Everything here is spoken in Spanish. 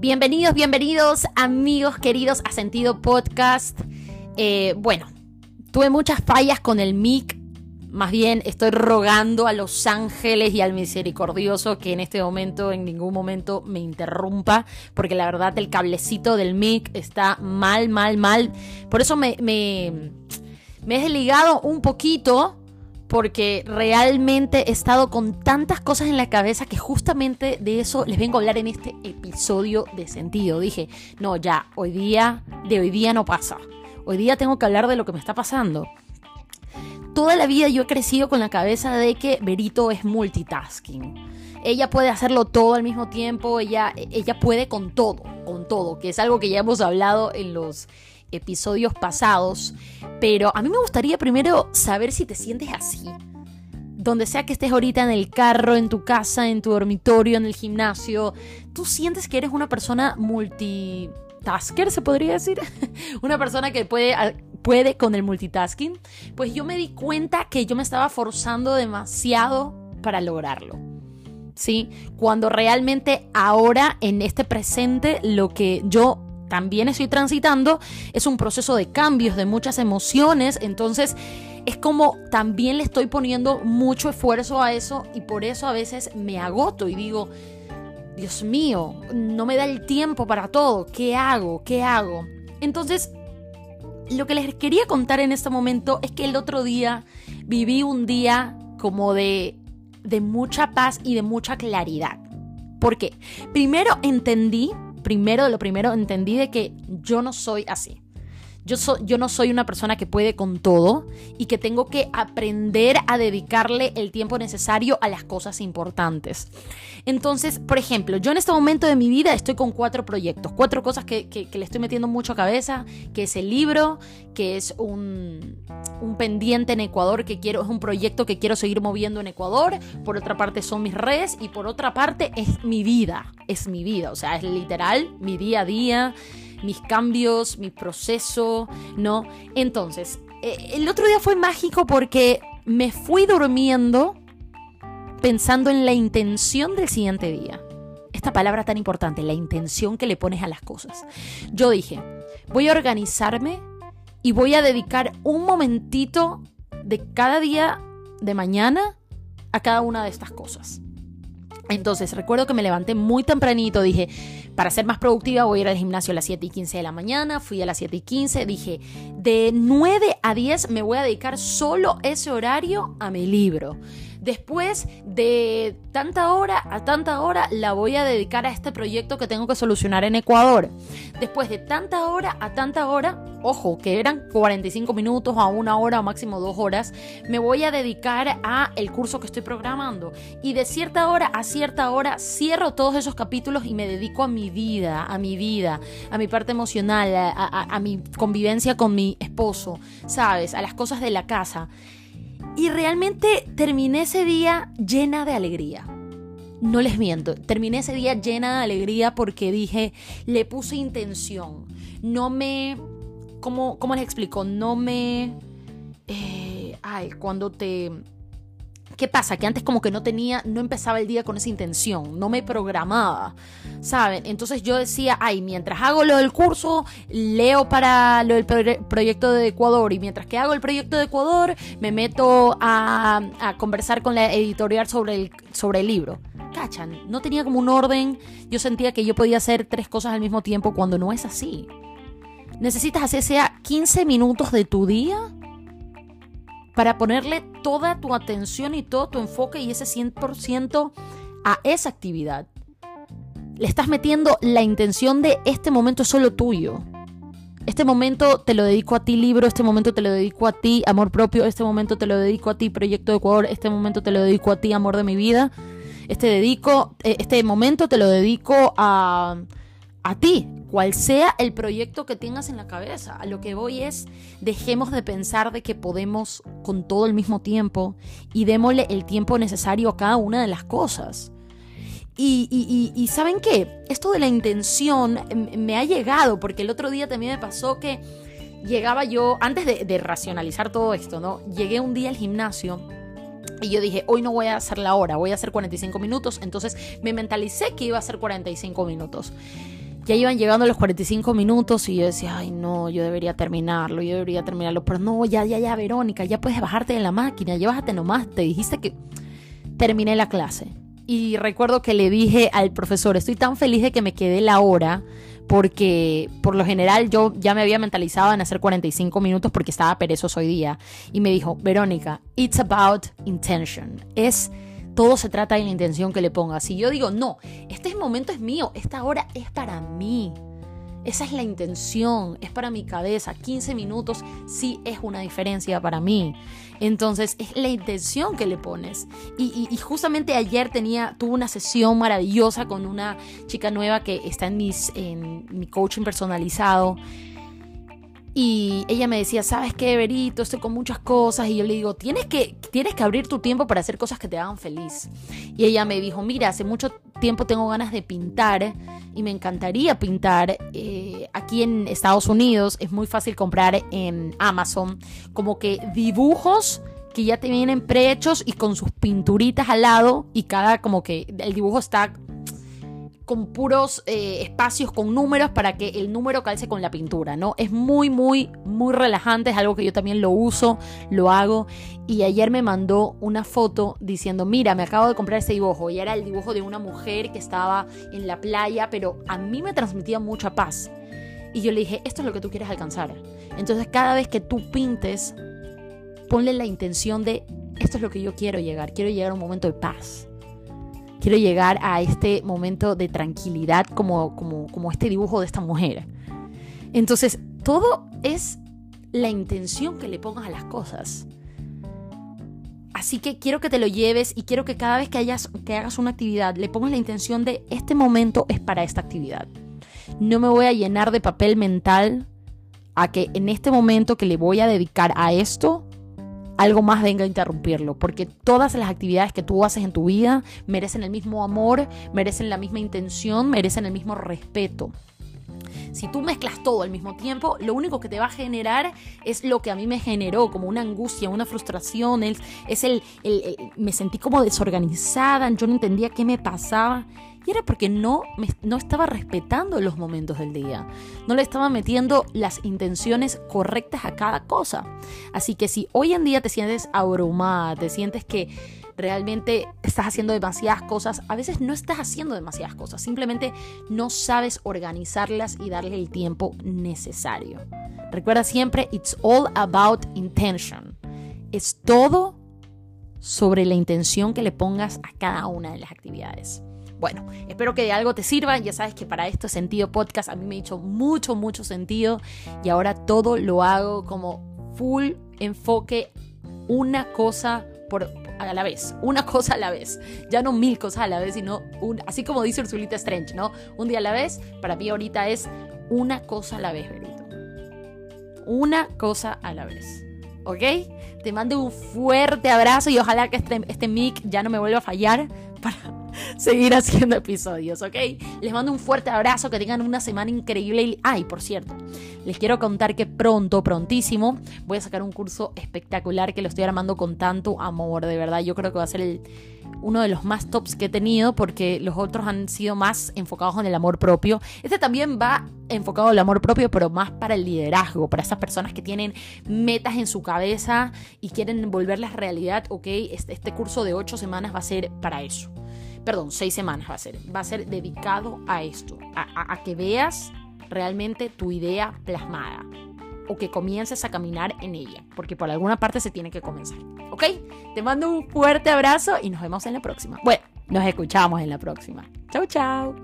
Bienvenidos, bienvenidos amigos queridos a Sentido Podcast. Eh, bueno, tuve muchas fallas con el mic. Más bien estoy rogando a los ángeles y al misericordioso que en este momento, en ningún momento me interrumpa, porque la verdad el cablecito del mic está mal, mal, mal. Por eso me, me, me he desligado un poquito porque realmente he estado con tantas cosas en la cabeza que justamente de eso les vengo a hablar en este episodio de sentido. Dije, no, ya, hoy día, de hoy día no pasa. Hoy día tengo que hablar de lo que me está pasando. Toda la vida yo he crecido con la cabeza de que Berito es multitasking. Ella puede hacerlo todo al mismo tiempo, ella, ella puede con todo, con todo, que es algo que ya hemos hablado en los episodios pasados, pero a mí me gustaría primero saber si te sientes así. Donde sea que estés ahorita en el carro, en tu casa, en tu dormitorio, en el gimnasio, tú sientes que eres una persona multitasker, se podría decir. una persona que puede, puede con el multitasking. Pues yo me di cuenta que yo me estaba forzando demasiado para lograrlo. ¿Sí? Cuando realmente ahora, en este presente, lo que yo también estoy transitando, es un proceso de cambios, de muchas emociones, entonces es como también le estoy poniendo mucho esfuerzo a eso y por eso a veces me agoto y digo, Dios mío, no me da el tiempo para todo, ¿qué hago? ¿Qué hago? Entonces, lo que les quería contar en este momento es que el otro día viví un día como de, de mucha paz y de mucha claridad. ¿Por qué? Primero entendí primero de lo primero entendí de que yo no soy así. Yo, no soy una persona que puede con todo y que tengo que aprender a dedicarle el tiempo necesario a las cosas importantes. Entonces, por ejemplo, yo en este momento de mi vida estoy con cuatro proyectos, cuatro cosas que, que, le estoy metiendo mucho a cabeza, que es el libro, que es un, un pendiente en Ecuador que quiero, es un proyecto que quiero seguir moviendo en Ecuador, por otra parte son mis redes y por otra parte es mi vida, es mi vida, o sea, es literal mi día a día mis cambios, mi proceso, ¿no? Entonces, eh, el otro día fue mágico porque me fui durmiendo pensando en la intención del siguiente día. Esta palabra tan importante, la intención que le pones a las cosas. Yo dije, voy a organizarme y voy a dedicar un momentito de cada día de mañana a cada una de estas cosas. Entonces recuerdo que me levanté muy tempranito, dije, para ser más productiva voy a ir al gimnasio a las 7 y 15 de la mañana, fui a las 7 y 15, dije, de 9 a 10 me voy a dedicar solo ese horario a mi libro. Después de tanta hora a tanta hora la voy a dedicar a este proyecto que tengo que solucionar en Ecuador. Después de tanta hora a tanta hora, ojo, que eran 45 minutos a una hora o máximo dos horas, me voy a dedicar a el curso que estoy programando. Y de cierta hora a cierta hora cierro todos esos capítulos y me dedico a mi vida, a mi vida, a mi parte emocional, a, a mi convivencia con mi esposo, ¿sabes? A las cosas de la casa. Y realmente terminé ese día llena de alegría. No les miento, terminé ese día llena de alegría porque dije, le puse intención. No me... ¿Cómo, cómo les explico? No me... Eh, ay, cuando te ¿Qué pasa? Que antes como que no tenía, no empezaba el día con esa intención, no me programaba, ¿saben? Entonces yo decía, ay, mientras hago lo del curso, leo para lo del proyecto de Ecuador y mientras que hago el proyecto de Ecuador, me meto a, conversar con la editorial sobre el, sobre el libro. Cachan, no tenía como un orden, yo sentía que yo podía hacer tres cosas al mismo tiempo cuando no es así. Necesitas hacer sea 15 minutos de tu día para ponerle toda tu atención y todo tu enfoque y ese 100% a esa actividad. Le estás metiendo la intención de este momento solo tuyo. Este momento te lo dedico a ti libro, este momento te lo dedico a ti amor propio, este momento te lo dedico a ti proyecto de Ecuador, este momento te lo dedico a ti amor de mi vida. Este dedico eh, este momento te lo dedico a a ti, cual sea el proyecto que tengas en la cabeza. A lo que voy es, dejemos de pensar de que podemos con todo el mismo tiempo y démosle el tiempo necesario a cada una de las cosas. Y, ¿saben qué? Esto de la intención me ha llegado, porque el otro día también me pasó que llegaba yo, antes de, de racionalizar todo esto, ¿no? Llegué un día al gimnasio y yo dije, hoy no voy a hacer la hora, voy a hacer 45 minutos. Entonces me mentalicé que iba a hacer 45 minutos. Ya iban llegando los 45 minutos y yo decía, ay no, yo debería terminarlo, yo debería terminarlo. Pero no, ya, ya, ya, Verónica, ya puedes bajarte de la máquina, ya bájate nomás. Te dijiste que terminé la clase. Y recuerdo que le dije al profesor, estoy tan feliz de que me quedé la hora porque por lo general yo ya me había mentalizado en hacer 45 minutos porque estaba perezoso hoy día. Y me dijo, Verónica, it's about intention. Es todo se trata de la intención que le pongas. Y yo digo, no, este momento es mío, esta hora es para mí. Esa es la intención, es para mi cabeza. 15 minutos sí es una diferencia para mí. Entonces es la intención que le pones. Y, justamente ayer tenía, tuve una sesión maravillosa con una chica nueva que está en, mis, en mi coaching personalizado. Y ella me decía, ¿sabes qué, Berito? Estoy con muchas cosas. Y yo le digo, tienes que, tienes que abrir tu tiempo para hacer cosas que te hagan feliz. Y ella me dijo, mira, hace mucho tiempo tengo ganas de pintar y me encantaría pintar. Eh, aquí en Estados Unidos es muy fácil comprar en Amazon como que dibujos que ya te vienen prehechos y con sus pinturitas al lado y cada como que el dibujo está con puros eh, espacios con números para que el número calce con la pintura, ¿no? Es muy, muy, muy relajante, es algo que yo también lo uso, lo hago. Y ayer me mandó una foto diciendo, mira, me acabo de comprar ese dibujo. Y era el dibujo de una mujer que estaba en la playa, pero a mí me transmitía mucha paz. Y yo le dije, esto es lo que tú quieres alcanzar. Entonces cada vez que tú pintes, ponle la intención de, esto es lo que yo quiero llegar, quiero llegar a un momento de paz quiero llegar a este momento de tranquilidad como, como, como este dibujo de esta mujer. Entonces, todo es la intención que le pongas a las cosas. Así que quiero que te lo lleves y quiero que cada vez que, hayas, que hagas una actividad le pongas la intención de este momento es para esta actividad. No me voy a llenar de papel mental a que en este momento que le voy a dedicar a esto, algo más venga a interrumpirlo, porque todas las actividades que tú haces en tu vida merecen el mismo amor, merecen la misma intención, merecen el mismo respeto. Si tú mezclas todo al mismo tiempo, lo único que te va a generar es lo que a mí me generó, como una angustia, una frustración, es, el, me sentí como desorganizada, yo no entendía qué me pasaba. Y era porque no, no estaba respetando los momentos del día. No le estaba metiendo las intenciones correctas a cada cosa. Así que si hoy en día te sientes abrumada, te sientes que realmente estás haciendo demasiadas cosas, a veces no estás haciendo demasiadas cosas, simplemente no sabes organizarlas y darle el tiempo necesario. Recuerda siempre, it's all about intention. Es todo sobre la intención que le pongas a cada una de las actividades. Bueno, espero que de algo te sirva. Ya sabes que para esto sentido podcast a mí me ha hecho mucho, mucho sentido. Y ahora todo lo hago como full enfoque, una cosa por, a la vez, una cosa a la vez. Ya no mil cosas a la vez, sino un, así como dice Ursulita Strange, ¿no? Un día a la vez, para mí ahorita es una cosa a la vez, Berito. Una cosa a la vez. ¿Ok? Te mando un fuerte abrazo y ojalá que este, este mic ya no me vuelva a fallar para seguir haciendo episodios, ¿ok? Les mando un fuerte abrazo, que tengan una semana increíble. Ay, por cierto, les quiero contar que pronto, prontísimo, voy a sacar un curso espectacular que lo estoy armando con tanto amor, de verdad. Yo creo que va a ser el, uno de los más tops que he tenido porque los otros han sido más enfocados en el amor propio. Este también va enfocado al amor propio, pero más para el liderazgo, para esas personas que tienen metas en su cabeza y quieren volverlas realidad, ok, este, este curso de ocho semanas va a ser para eso perdón, seis semanas va a ser, va a ser dedicado a esto, a, que veas realmente tu idea plasmada o que comiences a caminar en ella, porque por alguna parte se tiene que comenzar. ¿Ok? Te mando un fuerte abrazo y nos vemos en la próxima. Bueno, nos escuchamos en la próxima. Chau, chau.